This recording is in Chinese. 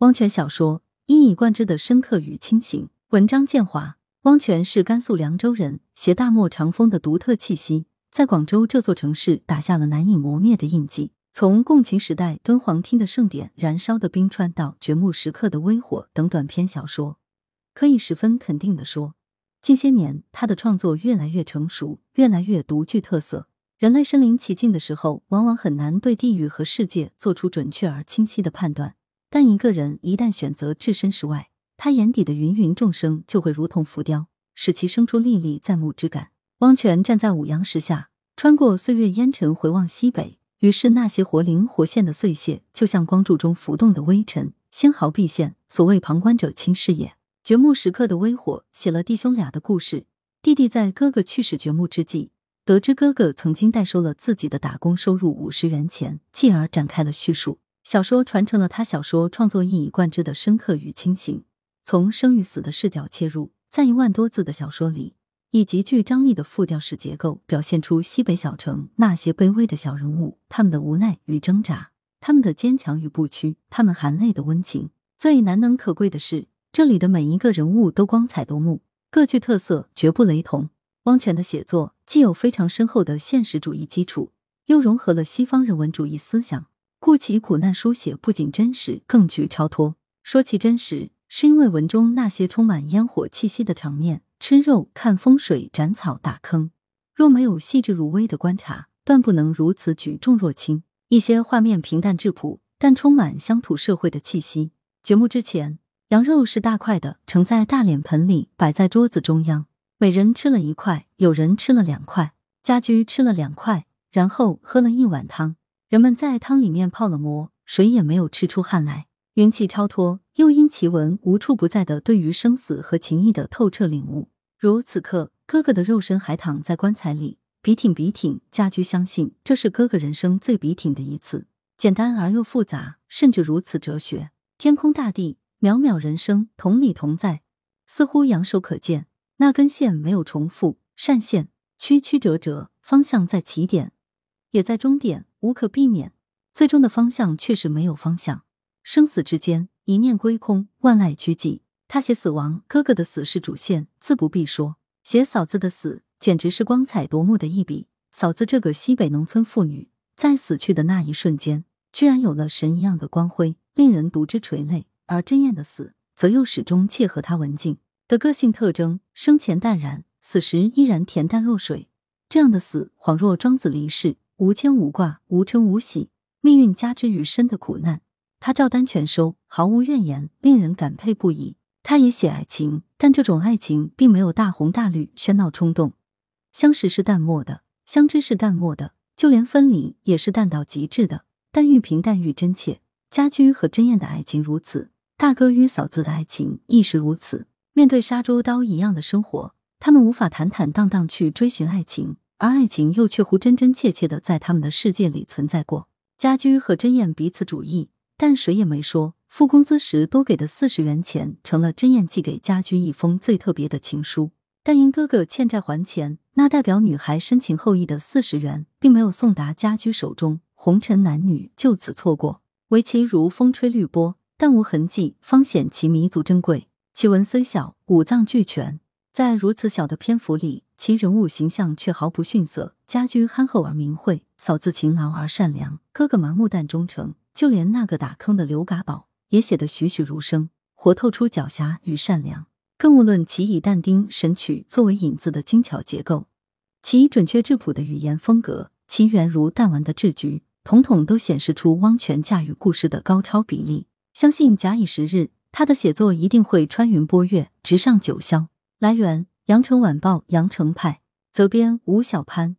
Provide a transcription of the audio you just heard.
汪泉小说一以贯之的深刻与清醒。文章建华，汪泉是甘肃凉州人，携大漠长风的独特气息，在广州这座城市打下了难以磨灭的印记。从共秦时代敦煌厅的盛典、燃烧的冰川到掘墓时刻的微火等短篇小说，可以十分肯定的说，近些年他的创作越来越成熟，越来越独具特色。人类身临其境的时候，往往很难对地域和世界做出准确而清晰的判断。但一个人一旦选择置身事外，他眼底的芸芸众生就会如同浮雕，使其生出历历在目之感。汪泉站在五羊石下，穿过岁月烟尘，回望西北，于是那些活灵活现的碎屑，就像光柱中浮动的微尘，纤毫毕现。所谓旁观者清视也。掘墓时刻的微火，写了弟兄俩的故事。弟弟在哥哥去世掘墓之际，得知哥哥曾经代收了自己的打工收入五十元钱，继而展开了叙述。小说传承了他小说创作一以贯之的深刻与清醒，从生与死的视角切入，在一万多字的小说里，以极具张力的复调式结构，表现出西北小城那些卑微的小人物，他们的无奈与挣扎，他们的坚强与不屈，他们含泪的温情。最难能可贵的是，这里的每一个人物都光彩夺目，各具特色，绝不雷同。汪泉的写作既有非常深厚的现实主义基础，又融合了西方人文主义思想。故其苦难书写不仅真实，更具超脱。说其真实，是因为文中那些充满烟火气息的场面，吃肉、看风水、斩草、打坑，若没有细致入微的观察，断不能如此举重若轻。一些画面平淡质朴，但充满乡土社会的气息。掘墓之前，羊肉是大块的，盛在大脸盆里，摆在桌子中央。每人吃了一块，有人吃了两块，家居吃了两块，然后喝了一碗汤。人们在汤里面泡了馍，谁也没有吃出汗来。云气超脱，又因其文无处不在的对于生死和情谊的透彻领悟。如此刻，哥哥的肉身还躺在棺材里，笔挺笔挺。家居相信这是哥哥人生最笔挺的一次。简单而又复杂，甚至如此哲学。天空大地，渺渺人生，同理同在，似乎仰首可见。那根线没有重复，善线曲曲折折，方向在起点，也在终点。无可避免，最终的方向确实没有方向。生死之间，一念归空，万籁俱寂。他写死亡，哥哥的死是主线，自不必说。写嫂子的死，简直是光彩夺目的一笔。嫂子这个西北农村妇女，在死去的那一瞬间，居然有了神一样的光辉，令人读之垂泪。而真燕的死，则又始终切合她文静的个性特征，生前淡然，死时依然恬淡若水。这样的死，恍若庄子离世。无牵无挂，无嗔无喜，命运加之于身的苦难，他照单全收，毫无怨言，令人感佩不已。他也写爱情，但这种爱情并没有大红大绿、喧闹冲动。相识是淡漠的，相知是淡漠的，就连分离也是淡到极致的。但愈平淡愈真切。家居和真燕的爱情如此，大哥与嫂子的爱情亦是如此。面对杀猪刀一样的生活，他们无法坦坦荡荡去追寻爱情。而爱情又却乎真真切切的在他们的世界里存在过。家居和真燕彼此主义，但谁也没说。付工资时多给的四十元钱，成了真燕寄给家居一封最特别的情书。但因哥哥欠债还钱，那代表女孩深情厚谊的四十元，并没有送达家居手中。红尘男女就此错过。唯其如风吹绿波，但无痕迹，方显其弥足珍贵。其文虽小，五脏俱全，在如此小的篇幅里。其人物形象却毫不逊色，家居憨厚而明慧，嫂子勤劳而善良，哥哥麻木但忠诚。就连那个打坑的刘嘎宝，也写得栩栩如生，活透出狡黠与善良。更勿论其以但丁、神曲作为引子的精巧结构，其准确质朴的语言风格，其圆如弹丸的质局，统统都显示出汪泉驾驭故事的高超比例。相信假以时日，他的写作一定会穿云拨月，直上九霄。来源。羊城晚报羊城派责编吴小潘。